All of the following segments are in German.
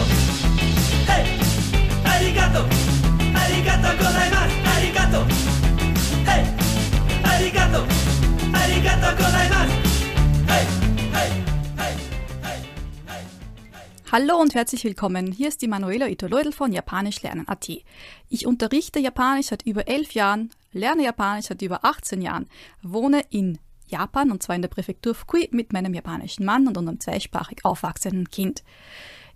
arigato. Hey, arigato. Arigato gozaimasu. Arigato. Hey, arigato. Arigato gozaimasu. Hey. Hallo und herzlich willkommen. Hier ist die Manuela Itoloidl von Japanisch lernen.at. Ich unterrichte Japanisch seit über elf Jahren, lerne Japanisch seit über 18 Jahren, wohne in Japan und zwar in der Präfektur Fukui mit meinem japanischen Mann und unserem zweisprachig aufwachsenden Kind.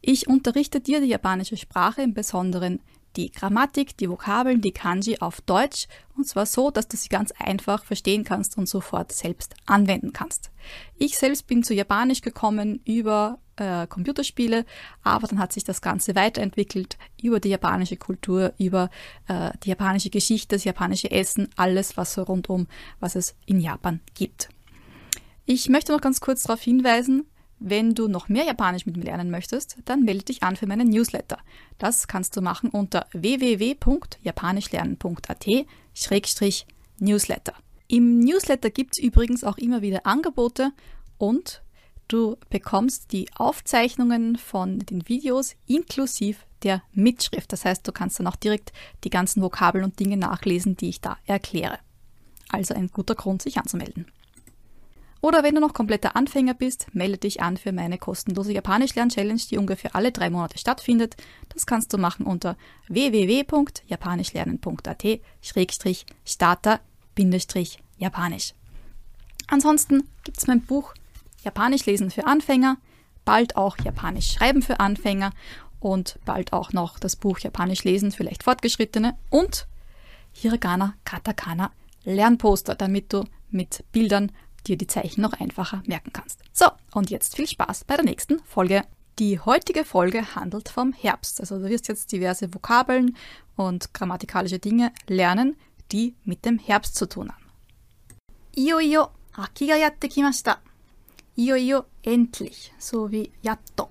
Ich unterrichte dir die japanische Sprache, im Besonderen die Grammatik, die Vokabeln, die Kanji auf Deutsch und zwar so, dass du sie ganz einfach verstehen kannst und sofort selbst anwenden kannst. Ich selbst bin zu Japanisch gekommen über äh, Computerspiele, aber dann hat sich das Ganze weiterentwickelt über die japanische Kultur, über äh, die japanische Geschichte, das japanische Essen, alles, was so rundum, was es in Japan gibt. Ich möchte noch ganz kurz darauf hinweisen, wenn du noch mehr Japanisch mit mir lernen möchtest, dann melde dich an für meinen Newsletter. Das kannst du machen unter www.japanischlernen.at-newsletter. Im Newsletter gibt es übrigens auch immer wieder Angebote und du bekommst die Aufzeichnungen von den Videos inklusive der Mitschrift. Das heißt, du kannst dann auch direkt die ganzen Vokabeln und Dinge nachlesen, die ich da erkläre. Also ein guter Grund, sich anzumelden. Oder wenn du noch kompletter Anfänger bist, melde dich an für meine kostenlose Japanisch-Lern-Challenge, die ungefähr alle drei Monate stattfindet. Das kannst du machen unter www.japanischlernen.at-starter-japanisch. Ansonsten gibt es mein Buch Japanisch lesen für Anfänger, bald auch Japanisch schreiben für Anfänger und bald auch noch das Buch Japanisch lesen für leicht Fortgeschrittene und Hiragana Katakana Lernposter, damit du mit Bildern dir die Zeichen noch einfacher merken kannst. So, und jetzt viel Spaß bei der nächsten Folge. Die heutige Folge handelt vom Herbst. Also du wirst jetzt diverse Vokabeln und grammatikalische Dinge lernen, die mit dem Herbst zu tun haben. Iyo, aki ga yatte kimashita. Iyo, endlich, so wie yatto.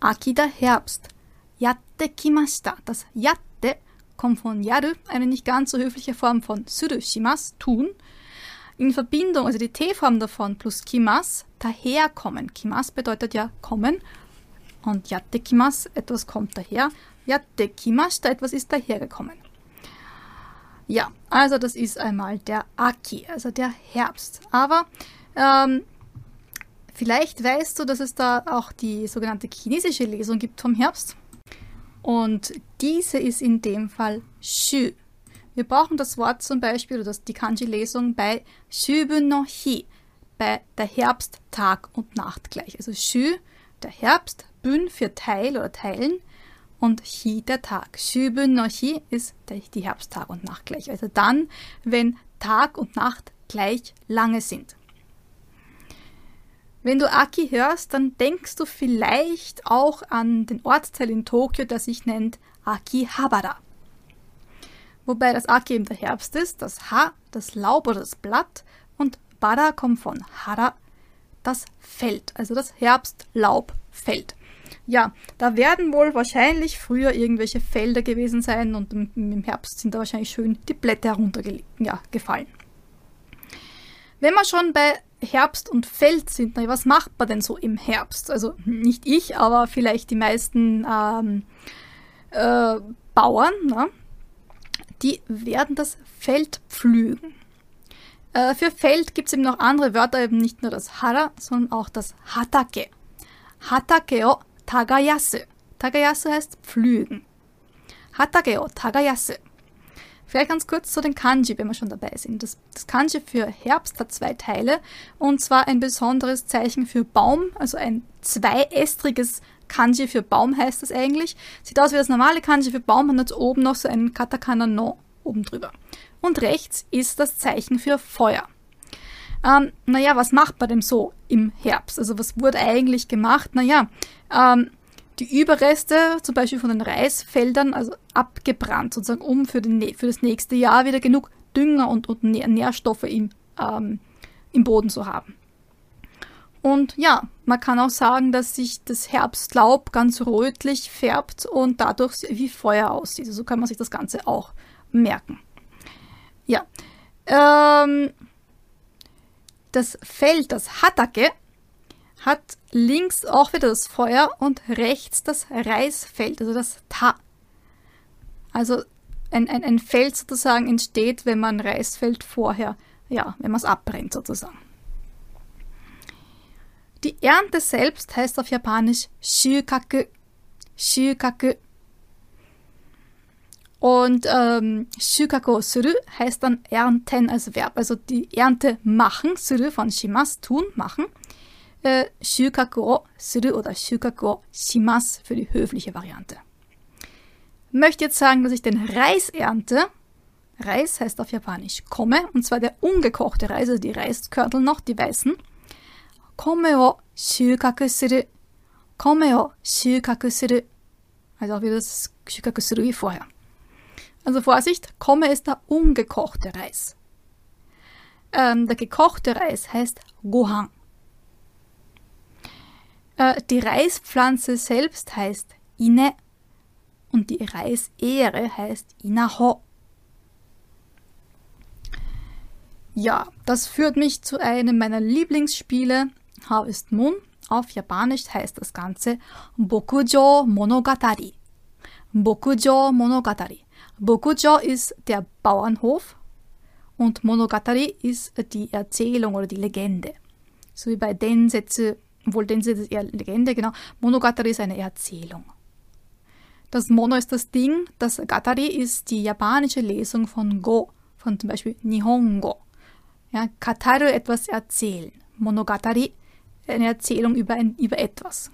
Aki der Herbst. Yatte kimashita. Das yatte kommt von yaru, eine nicht ganz so höfliche Form von suru shimas, tun in Verbindung, also die T-Form davon plus kimas, daherkommen. Kimas bedeutet ja kommen und yatte kimas, etwas kommt daher. Yatte kimashita, etwas ist dahergekommen. Ja, also das ist einmal der Aki, also der Herbst. Aber ähm, vielleicht weißt du, dass es da auch die sogenannte chinesische Lesung gibt vom Herbst. Und diese ist in dem Fall Shu. Wir brauchen das Wort zum Beispiel oder die Kanji-Lesung bei Shubu no Hi, bei der Herbst, Tag und Nacht gleich. Also Shu, der Herbst, Bün für Teil oder Teilen und Hi, der Tag. Shubu no Hi ist die Herbst, Tag und Nacht gleich. Also dann, wenn Tag und Nacht gleich lange sind. Wenn du Aki hörst, dann denkst du vielleicht auch an den Ortsteil in Tokio, der sich nennt Akihabara wobei das Aki eben der Herbst ist, das Ha, das Laub oder das Blatt und Bara kommt von Hara, das Feld, also das Herbstlaubfeld. Ja, da werden wohl wahrscheinlich früher irgendwelche Felder gewesen sein und im Herbst sind da wahrscheinlich schön die Blätter heruntergefallen. Ja. Wenn wir schon bei Herbst und Feld sind, na, was macht man denn so im Herbst? Also nicht ich, aber vielleicht die meisten ähm, äh, Bauern. Ne? Die werden das Feld pflügen. Äh, für Feld gibt es eben noch andere Wörter, eben nicht nur das Hara, sondern auch das Hatake. Hatake o tagayasu. Tagayasu heißt pflügen. Hatake o tagayasu. Vielleicht ganz kurz zu den Kanji, wenn wir schon dabei sind. Das, das, Kanji für Herbst hat zwei Teile und zwar ein besonderes Zeichen für Baum, also ein zweiästriges Kanji für Baum heißt das eigentlich. Sieht aus wie das normale Kanji für Baum und hat oben noch so ein Katakana no oben drüber. Und rechts ist das Zeichen für Feuer. Ähm, naja, was macht man denn so im Herbst? Also was wurde eigentlich gemacht? Naja, ähm, die Überreste zum Beispiel von den Reisfeldern, also abgebrannt, sozusagen, um für, den, für das nächste Jahr wieder genug Dünger und, und Nährstoffe im, ähm, im Boden zu haben. Und ja, man kann auch sagen, dass sich das Herbstlaub ganz rötlich färbt und dadurch wie Feuer aussieht. So also kann man sich das Ganze auch merken. Ja. Ähm, das Feld, das Hatake, hat links auch wieder das Feuer und rechts das Reisfeld, also das Ta. Also ein, ein, ein Feld sozusagen entsteht, wenn man Reisfeld vorher, ja, wenn man es abbrennt sozusagen. Die Ernte selbst heißt auf Japanisch Shukaku. Shukaku. Und ähm, Shukaku suru heißt dann ernten als Verb, also die Ernte machen, suru von shimas, tun, machen. Äh, Shukaku suru oder Shukaku shimas für die höfliche Variante. Möchte jetzt sagen, dass ich den Reis ernte. Reis heißt auf Japanisch komme, und zwar der ungekochte Reis, also die Reiskörtel noch, die weißen. Kome wo shukaku suru. Kome wo shukaku suru. Also auch wieder das shukaku suru wie vorher. Also Vorsicht, Komme ist der ungekochte Reis. Ähm, der gekochte Reis heißt Gohan. Äh, die Reispflanze selbst heißt Ine und die Reisähre heißt Inaho. Ja, das führt mich zu einem meiner Lieblingsspiele, Harvest Moon. Auf Japanisch heißt das Ganze Bokujo Monogatari. Bokujo Monogatari. Bokujo ist der Bauernhof und Monogatari ist die Erzählung oder die Legende. So wie bei Densetsu, obwohl Densetsu ist eher Legende, genau. Monogatari ist eine Erzählung. Das Mono ist das Ding, das Gatari ist die japanische Lesung von Go, von zum Beispiel Nihongo. Ja, Kataru etwas erzählen. Monogatari eine Erzählung über, ein, über etwas.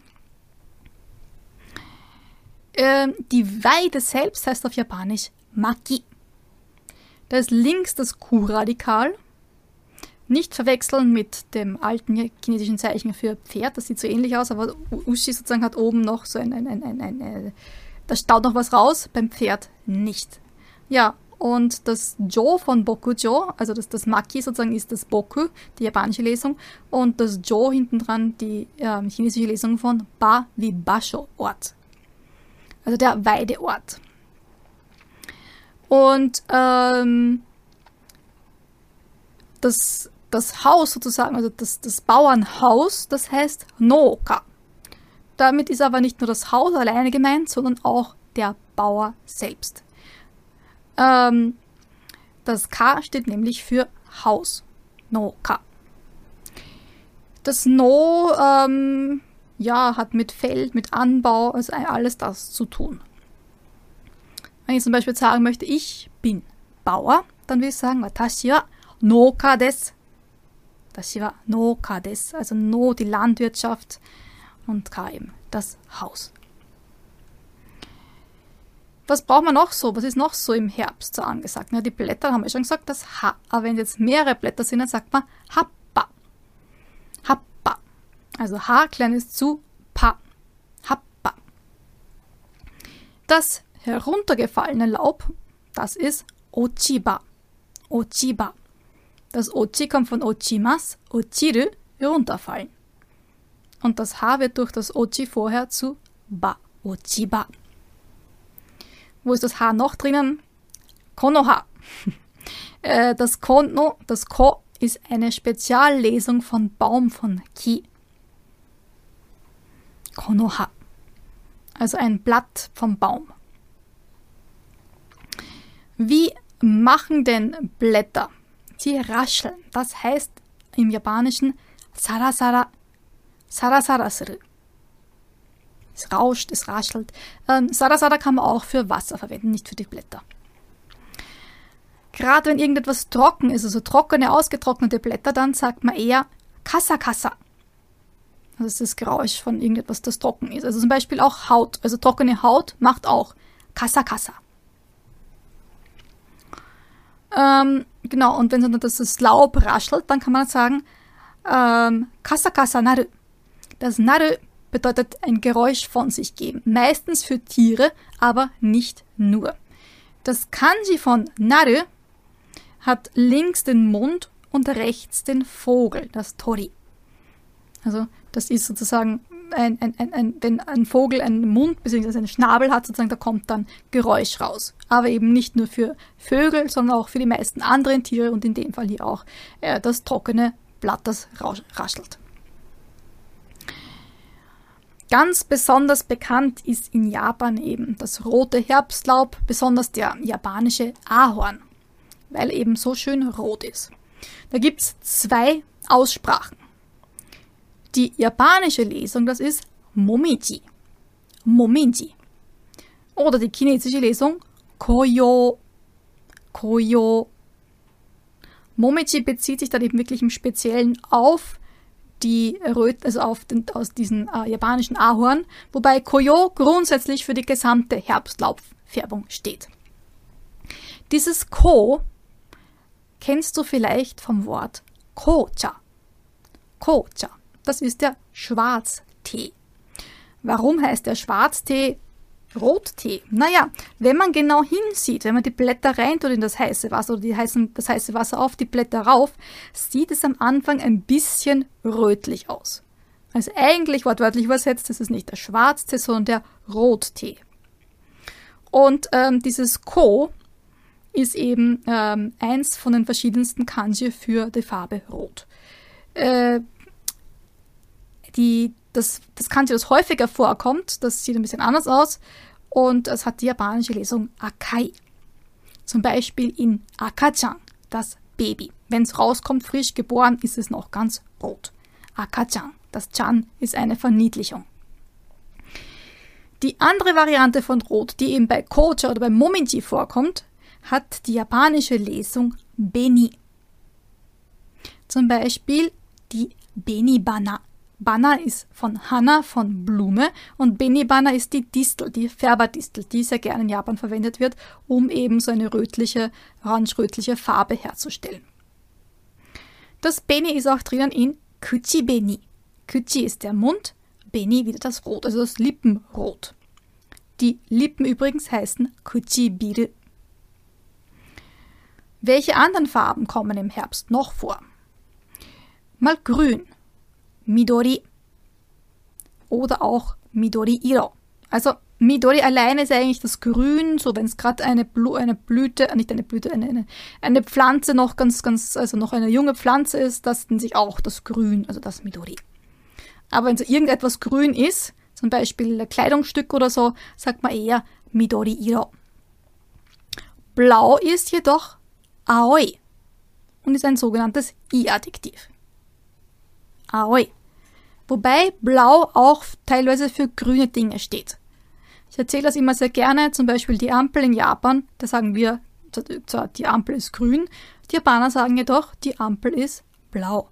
Ähm, die Weide selbst heißt auf Japanisch Maki. Da ist links das Q-Radikal. Nicht verwechseln mit dem alten chinesischen Zeichen für Pferd, das sieht so ähnlich aus, aber Ushi sozusagen hat oben noch so ein, ein, ein, ein, ein, ein da staut noch was raus, beim Pferd nicht. Ja, und das Jo von Bokujo, also das, das Maki sozusagen ist das Boku, die japanische Lesung, und das Jo hinten dran die äh, chinesische Lesung von Ba wie Basho, Ort. Also der Weideort. Und ähm, das, das Haus sozusagen, also das, das Bauernhaus, das heißt Noka. Damit ist aber nicht nur das Haus alleine gemeint, sondern auch der Bauer selbst. Ähm, das K steht nämlich für Haus. Noka. Das No ähm, ja, hat mit Feld, mit Anbau, also alles das zu tun. Wenn ich zum Beispiel sagen möchte, ich bin Bauer, dann will ich sagen, Watashi wa Noka des. Watashi wa Noka des. Also No, die Landwirtschaft und K eben, das Haus. Was braucht man noch so? Was ist noch so im Herbst so angesagt? Ja, die Blätter haben wir schon gesagt, das H. Aber wenn jetzt mehrere Blätter sind, dann sagt man Happa. Happa. Also H kleines zu Pa. Happa. Das heruntergefallene Laub, das ist Ochiba. Ochiba. Das Ochi kommt von Ochimas, Ochiru, herunterfallen. Und das H wird durch das Ochi vorher zu Ba. Ochiba. Wo ist das H noch drinnen? Konoha. Äh, das Kono, das Ko ist eine Speziallesung von Baum von Ki. Konoha. Also ein Blatt vom Baum. Wie machen denn Blätter? Sie rascheln. Das heißt im Japanischen sarasara, sarasara suru. Es rauscht, es raschelt. Ähm, sarasara kann man auch für Wasser verwenden, nicht für die Blätter. Gerade wenn irgendetwas trocken ist, also trockene, ausgetrocknete Blätter, dann sagt man eher kassa kassa. Das ist das Geräusch von irgendetwas, das trocken ist. Also zum Beispiel auch Haut. Also trockene Haut macht auch kassa kassa. Ähm, genau, und wenn dann das Laub raschelt, dann kann man sagen, ähm, kasa kasa naru. Das naru bedeutet ein Geräusch von sich geben. Meistens für Tiere, aber nicht nur. Das Kanji von naru hat links den Mund und rechts den Vogel, das Tori. Also das ist sozusagen ein, ein, ein, wenn ein Vogel einen Mund bzw. einen Schnabel hat, sozusagen, da kommt dann Geräusch raus. Aber eben nicht nur für Vögel, sondern auch für die meisten anderen Tiere und in dem Fall hier auch äh, das trockene Blatt, das raschelt. Ganz besonders bekannt ist in Japan eben das rote Herbstlaub, besonders der japanische Ahorn, weil eben so schön rot ist. Da gibt es zwei Aussprachen. Die japanische Lesung, das ist Momiji. Momiji. Oder die chinesische Lesung Koyo. Koyo. Momiji bezieht sich dann eben wirklich im Speziellen auf die Röt also auf den, aus diesen äh, japanischen Ahorn, wobei Koyo grundsätzlich für die gesamte Herbstlaubfärbung steht. Dieses Ko kennst du vielleicht vom Wort Kocha. Kocha, das ist der Schwarztee. Warum heißt der Schwarztee Rottee? Naja, wenn man genau hinsieht, wenn man die Blätter reintut in das heiße Wasser oder die heißen, das heiße Wasser auf die Blätter rauf, sieht es am Anfang ein bisschen rötlich aus. Also eigentlich wortwörtlich übersetzt, das ist nicht der Schwarztee, sondern der Rottee. Und ähm, dieses Ko ist eben ähm, eins von den verschiedensten Kanji für die Farbe Rot. Äh, die, das, das Kanji, das häufiger vorkommt, das sieht ein bisschen anders aus und es hat die japanische Lesung Akai. Zum Beispiel in Akachan, das Baby. Wenn es rauskommt, frisch geboren, ist es noch ganz rot. Akachan, das Chan ist eine Verniedlichung. Die andere Variante von Rot, die eben bei Kocha oder bei Mominji vorkommt, hat die japanische Lesung Beni. Zum Beispiel die Beni-Bana. Bana ist von Hana, von Blume und Beni-Bana ist die Distel, die Färberdistel, die sehr gerne in Japan verwendet wird, um eben so eine rötliche, orange-rötliche Farbe herzustellen. Das Beni ist auch drinnen in Kuchi-Beni. Kuchi ist der Mund, Beni wieder das Rot, also das Lippenrot. Die Lippen übrigens heißen Kuchi-Biru. Welche anderen Farben kommen im Herbst noch vor? Mal grün, Midori oder auch Midori Iro. Also Midori alleine ist eigentlich das Grün, so wenn es gerade eine, Blu eine Blüte, nicht eine Blüte, eine, eine, eine Pflanze noch ganz, ganz, also noch eine junge Pflanze ist, das nennt sich auch das Grün, also das Midori. Aber wenn so irgendetwas grün ist, zum Beispiel ein Kleidungsstück oder so, sagt man eher Midori Iro. Blau ist jedoch Aoi und ist ein sogenanntes I-Adjektiv. Aoi. Wobei blau auch teilweise für grüne Dinge steht. Ich erzähle das immer sehr gerne, zum Beispiel die Ampel in Japan, da sagen wir zwar, die Ampel ist grün, die Japaner sagen jedoch, die Ampel ist blau.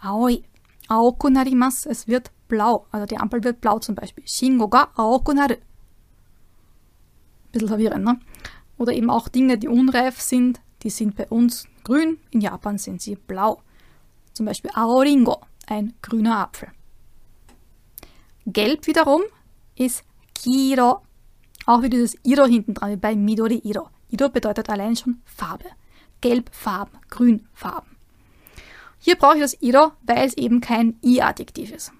Aoi. Aoku narimasu, es wird blau, also die Ampel wird blau zum Beispiel. Shingo ga aoku naru. Bisschen verwirrend, ne? Oder eben auch Dinge, die unreif sind, die sind bei uns grün, in Japan sind sie blau. Zum Beispiel Aoringo, ein grüner Apfel. Gelb wiederum ist Kiro. Auch wie dieses Iro hinten dran, wie bei Midori Iro. Iro bedeutet allein schon Farbe. Gelbfarben, Grünfarben. Hier brauche ich das Iro, weil es eben kein I-Adjektiv ist.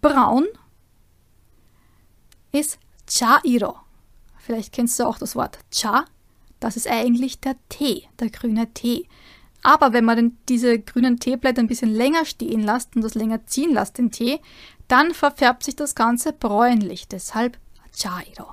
Braun ist Cha-Iro. Vielleicht kennst du auch das Wort Cha das ist eigentlich der Tee, der grüne Tee. Aber wenn man den, diese grünen Teeblätter ein bisschen länger stehen lässt und das länger ziehen lässt, den Tee, dann verfärbt sich das Ganze bräunlich. Deshalb Chairo.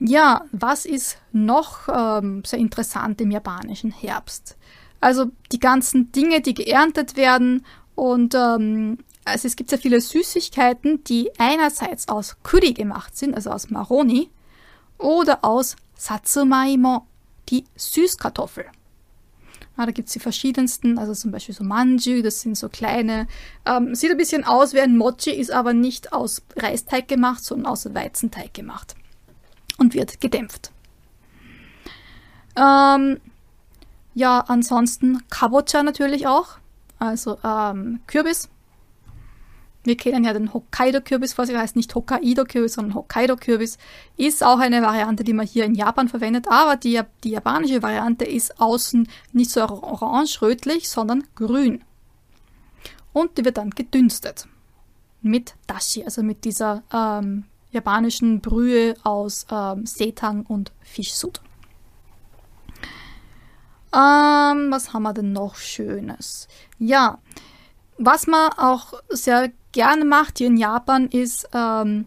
Ja, was ist noch ähm, sehr interessant im japanischen Herbst? Also die ganzen Dinge, die geerntet werden und ähm, also es gibt sehr viele Süßigkeiten, die einerseits aus Kuri gemacht sind, also aus Maroni, oder aus Satsumaimo, die Süßkartoffel. Ja, da gibt es die verschiedensten, also zum Beispiel so Manju, das sind so kleine, ähm, sieht ein bisschen aus wie ein Mochi, ist aber nicht aus Reisteig gemacht, sondern aus Weizenteig gemacht und wird gedämpft. Ähm, ja, ansonsten Kabocha natürlich auch, also ähm, Kürbis, wir kennen ja den Hokkaido-Kürbis, was heißt nicht Hokkaido-Kürbis, sondern Hokkaido-Kürbis. Ist auch eine Variante, die man hier in Japan verwendet, aber die, die japanische Variante ist außen nicht so orange-rötlich, sondern grün. Und die wird dann gedünstet. Mit Dashi, also mit dieser ähm, japanischen Brühe aus ähm, Seetang und Fischsud. Ähm, was haben wir denn noch Schönes? Ja, was man auch sehr gerne macht hier in Japan, ist ähm,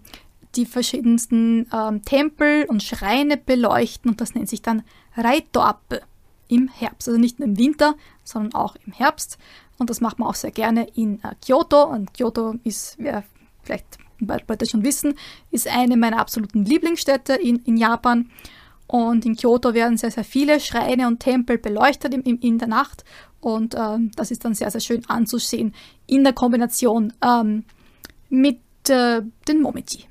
die verschiedensten ähm, Tempel und Schreine beleuchten und das nennt sich dann Raitoappe im Herbst. Also nicht nur im Winter, sondern auch im Herbst. Und das macht man auch sehr gerne in äh, Kyoto. Und Kyoto ist, wer vielleicht bald schon wissen, ist eine meiner absoluten Lieblingsstädte in, in Japan. Und in Kyoto werden sehr, sehr viele Schreine und Tempel beleuchtet im, in der Nacht. Und ähm, das ist dann sehr, sehr schön anzusehen in der Kombination ähm, mit äh, den Momiji.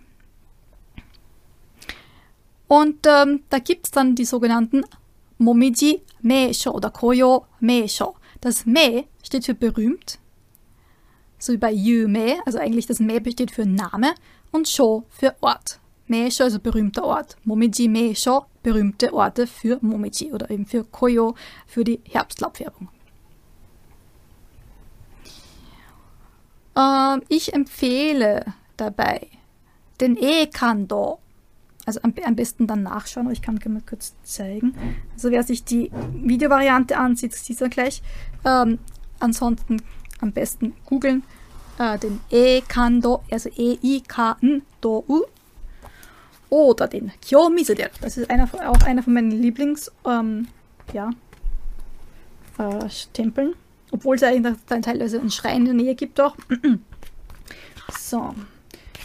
Und ähm, da gibt es dann die sogenannten Momiji Meisho oder Koyo Meisho. Das Me steht für berühmt, so wie bei Yume, also eigentlich das Me steht für Name und Sho für Ort. Meisho, also berühmter Ort. Momiji Meisho, berühmte Orte für Momiji oder eben für Koyo, für die Herbstlaubfärbung. Ähm, ich empfehle dabei den E-Kando. Also am, am, besten dann nachschauen, aber ich kann mal kurz zeigen. Also wer sich die Videovariante ansieht, sieht er gleich. Ähm, ansonsten am besten googeln äh, den E-Kando, also E-I-K-N-Do-U oder den Kyomizu-der. Das ist einer, auch einer von meinen Lieblings ähm, ja, äh, Tempeln. Obwohl es eigentlich dann teilweise einen Schrein in der Nähe gibt auch. so.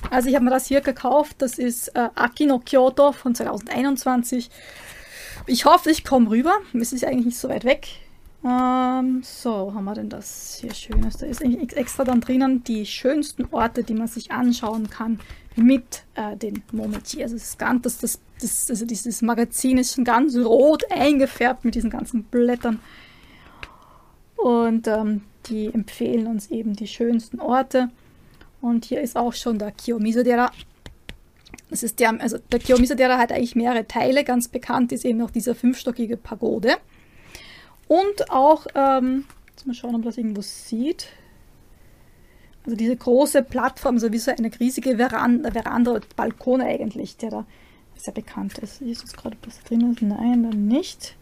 Also ich habe mir das hier gekauft. Das ist äh, Akino Kyoto von 2021. Ich hoffe, ich komme rüber. Es ist eigentlich nicht so weit weg. Ähm, so, haben wir denn das hier Schönes? Da ist eigentlich extra dann drinnen die schönsten Orte, die man sich anschauen kann mit äh, den Momiji. Also das, das, das, also dieses Magazin ist schon ganz rot eingefärbt mit diesen ganzen Blättern. Und ähm, die empfehlen uns eben die schönsten Orte. Und hier ist auch schon der Kiyomizu-dera. Das ist der, also der Kiyomizu-dera hat eigentlich mehrere Teile. Ganz bekannt ist eben noch dieser fünfstockige Pagode. Und auch, ähm, jetzt mal schauen, ob man das irgendwo sieht. Also diese große Plattform, so wie so eine riesige Veranda, Veranda Balkon eigentlich, der da sehr bekannt ist. Ist jetzt gerade was drin? Nein, dann nicht.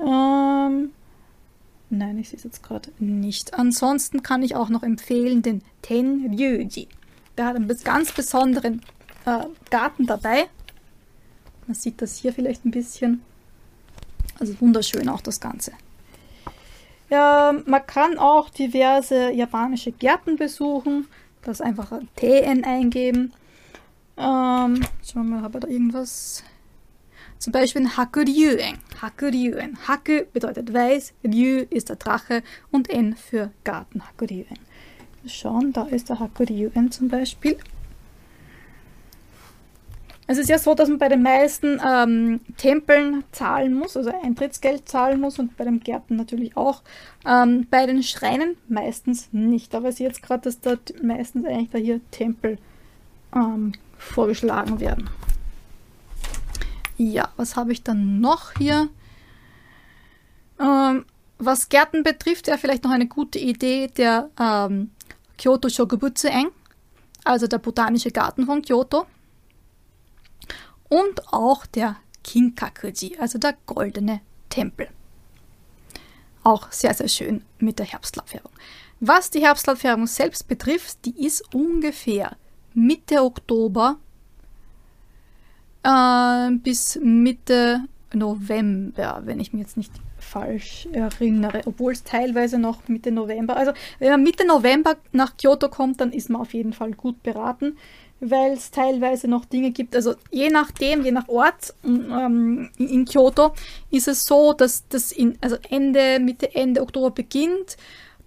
Ähm, nein, ich sehe es jetzt gerade nicht. Ansonsten kann ich auch noch empfehlen den Tenryuji. Der hat einen ganz besonderen äh, Garten dabei. Man sieht das hier vielleicht ein bisschen. Also wunderschön auch das Ganze. Ja, man kann auch diverse japanische Gärten besuchen. Das einfach TN eingeben. Ähm, schauen wir mal, habe ich da irgendwas? Zum Beispiel Hakuryuen. Hakuryuen. Haku bedeutet weiß, Ryu ist der Drache und N für Garten. Hakuryuen. Schauen, da ist der Hakuryuen zum Beispiel. Es ist ja so, dass man bei den meisten ähm, Tempeln zahlen muss, also Eintrittsgeld zahlen muss und bei den Gärten natürlich auch. Ähm, bei den Schreinen meistens nicht. Aber ich sehe jetzt gerade, dass dort meistens eigentlich da hier Tempel ähm, vorgeschlagen werden. Ja, was habe ich dann noch hier? Ähm, was Gärten betrifft, wäre vielleicht noch eine gute Idee der ähm, Kyoto Shokubutsu-en, also der botanische Garten von Kyoto und auch der Kinkakuji, also der goldene Tempel. Auch sehr, sehr schön mit der Herbstlaubfärbung. Was die Herbstlaubfärbung selbst betrifft, die ist ungefähr Mitte Oktober äh, bis Mitte November, wenn ich mich jetzt nicht falsch erinnere, obwohl es teilweise noch Mitte November, also wenn man Mitte November nach Kyoto kommt, dann ist man auf jeden Fall gut beraten weil es teilweise noch Dinge gibt, also je nachdem, je nach Ort ähm, in, in, Kyoto ist es so, dass das in, also Ende, Mitte, Ende Oktober beginnt,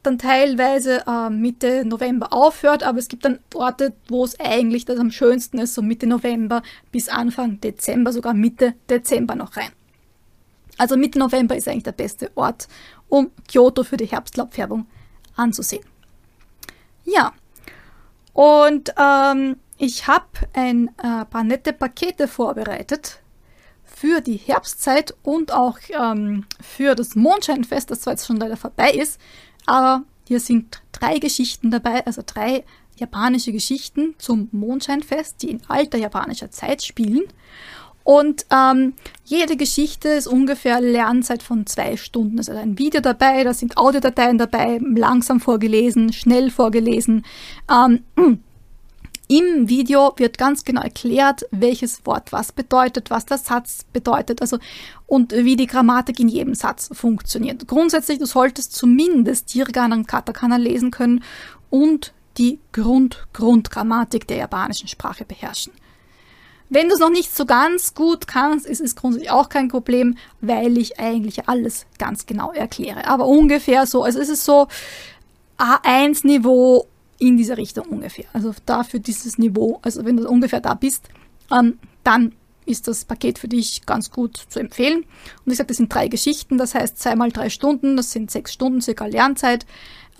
dann teilweise äh, Mitte November aufhört, aber es gibt dann Orte, wo es eigentlich das am schönsten ist, so Mitte November bis Anfang Dezember, sogar Mitte Dezember noch rein. Also Mitte November ist eigentlich der beste Ort, um Kyoto für die Herbstlaubfärbung anzusehen. Ja, und ähm, ich habe ein äh, paar nette Pakete vorbereitet für die Herbstzeit und auch ähm, für das Mondscheinfest, das zwar jetzt schon leider vorbei ist, aber hier sind drei Geschichten dabei, also drei japanische Geschichten zum Mondscheinfest, die in alter japanischer Zeit spielen. Und ähm, jede Geschichte ist ungefähr Lernzeit von zwei Stunden. Es ist ein Video dabei, da sind Audiodateien dabei, langsam vorgelesen, schnell vorgelesen. Ähm, im Video wird ganz genau erklärt, welches Wort was bedeutet, was der Satz bedeutet, also und wie die Grammatik in jedem Satz funktioniert. Grundsätzlich, du solltest zumindest Hiragana und Katakana lesen können und die Grund Grundgrammatik der japanischen Sprache beherrschen. Wenn du es noch nicht so ganz gut kannst, ist es grundsätzlich auch kein Problem, weil ich eigentlich alles ganz genau erkläre. Aber ungefähr so, also es ist so A1-Niveau in dieser Richtung ungefähr. Also dafür dieses Niveau, also wenn du ungefähr da bist, ähm, dann ist das Paket für dich ganz gut zu empfehlen. Und ich sage, das sind drei Geschichten, das heißt zweimal drei Stunden, das sind sechs Stunden circa Lernzeit.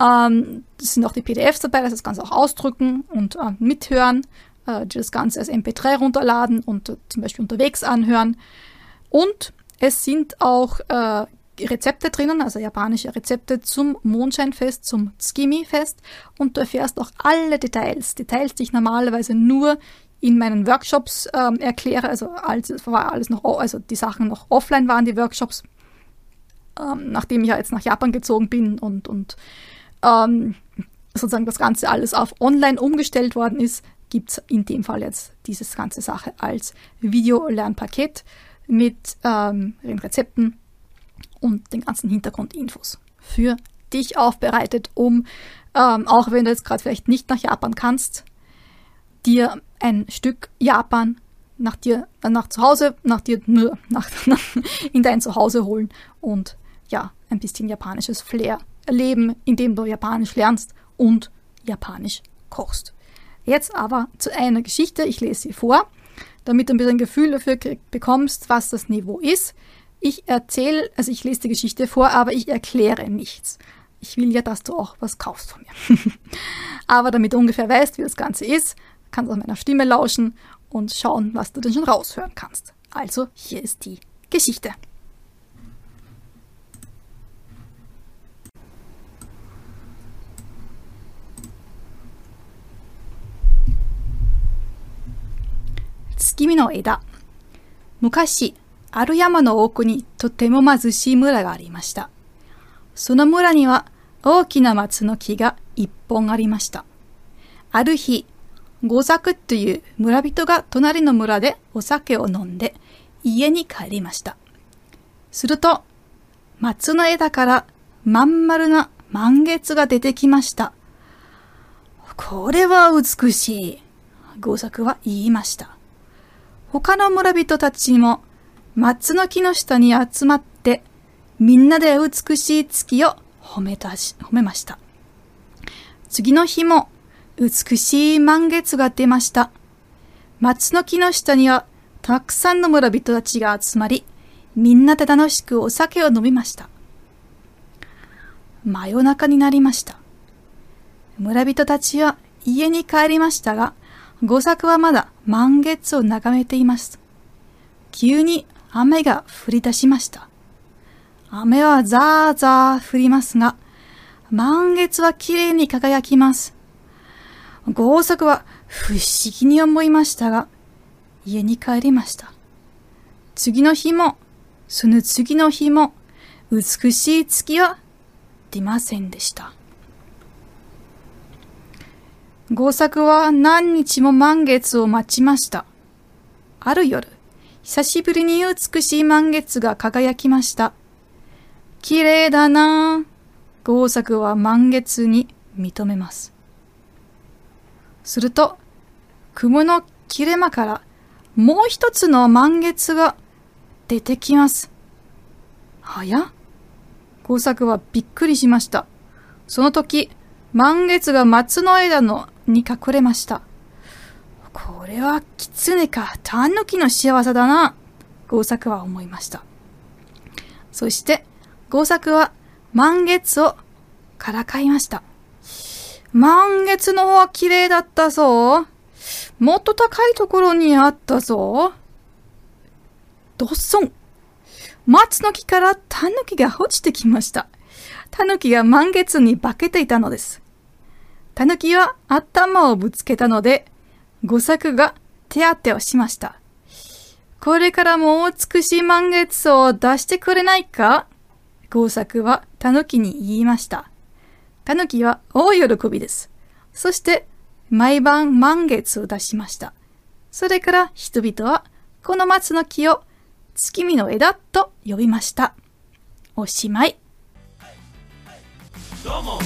Ähm, das sind auch die PDFs dabei, das heißt, kannst du auch ausdrücken und äh, mithören äh, das Ganze als MP3 runterladen und äh, zum Beispiel unterwegs anhören. Und es sind auch äh, Rezepte drinnen, also japanische Rezepte zum Mondscheinfest, zum Tsukimi-Fest. Und du erfährst auch alle Details, Details, die ich normalerweise nur in meinen Workshops ähm, erkläre, also als war alles noch, also die Sachen noch offline waren, die Workshops, ähm, nachdem ich ja jetzt nach Japan gezogen bin und, und ähm, sozusagen das Ganze alles auf online umgestellt worden ist, gibt es in dem Fall jetzt diese ganze Sache als Video-Lernpaket mit ähm, den Rezepten und den ganzen Hintergrundinfos für dich aufbereitet, um, ähm, auch wenn du jetzt gerade vielleicht nicht nach Japan kannst, dir ein Stück Japan nach dir, äh, nach zu Hause, nach dir, nur nach, in dein Zuhause holen und ja, ein bisschen japanisches Flair erleben, indem du Japanisch lernst und Japanisch kochst. Jetzt aber zu einer Geschichte. Ich lese sie vor, damit du ein bisschen Gefühl dafür bekommst, was das Niveau ist. Ich erzähle, also ich lese die Geschichte vor, aber ich erkläre nichts. Ich will ja, dass du auch was kaufst von mir. aber damit du ungefähr weißt, wie das Ganze ist, kannst du auch meiner Stimme lauschen und schauen, was du denn schon raushören kannst. Also, hier ist die Geschichte. Tsukimi no Eda 昔ある山の奥にとても貧しい村がありました。その村には大きな松の木が一本ありました。ある日、ゴザクという村人が隣の村でお酒を飲んで家に帰りました。すると、松の枝からまん丸な満月が出てきました。これは美しい。ゴザクは言いました。他の村人たちも松の木の下に集まって、みんなで美しい月を褒めたし、褒めました。次の日も美しい満月が出ました。松の木の下にはたくさんの村人たちが集まり、みんなで楽しくお酒を飲みました。真夜中になりました。村人たちは家に帰りましたが、五作はまだ満月を眺めています。急に雨が降り出しました。雨はザーザー降りますが、満月は綺麗に輝きます。豪作は不思議に思いましたが、家に帰りました。次の日も、その次の日も、美しい月は出ませんでした。豪作は何日も満月を待ちました。ある夜、久しぶりに美しい満月が輝きました。綺麗だなぁ。豪作は満月に認めます。すると、雲の切れ間からもう一つの満月が出てきます。はや？豪作はびっくりしました。その時、満月が松の枝のに隠れました。これは狐かタヌキの仕業だな、豪作は思いました。そして、豪作は満月をからかいました。満月の方は綺麗だったぞ。もっと高いところにあったぞ。ドッソン。松の木からタヌキが落ちてきました。タヌキが満月に化けていたのです。タヌキは頭をぶつけたので、五作が手当てをしました。これからも美しい満月を出してくれないか？工作は狸に言いました。狸は大喜びです。そして毎晩満月を出しました。それから人々はこの松の木を月見の枝と呼びました。おしまい。どうも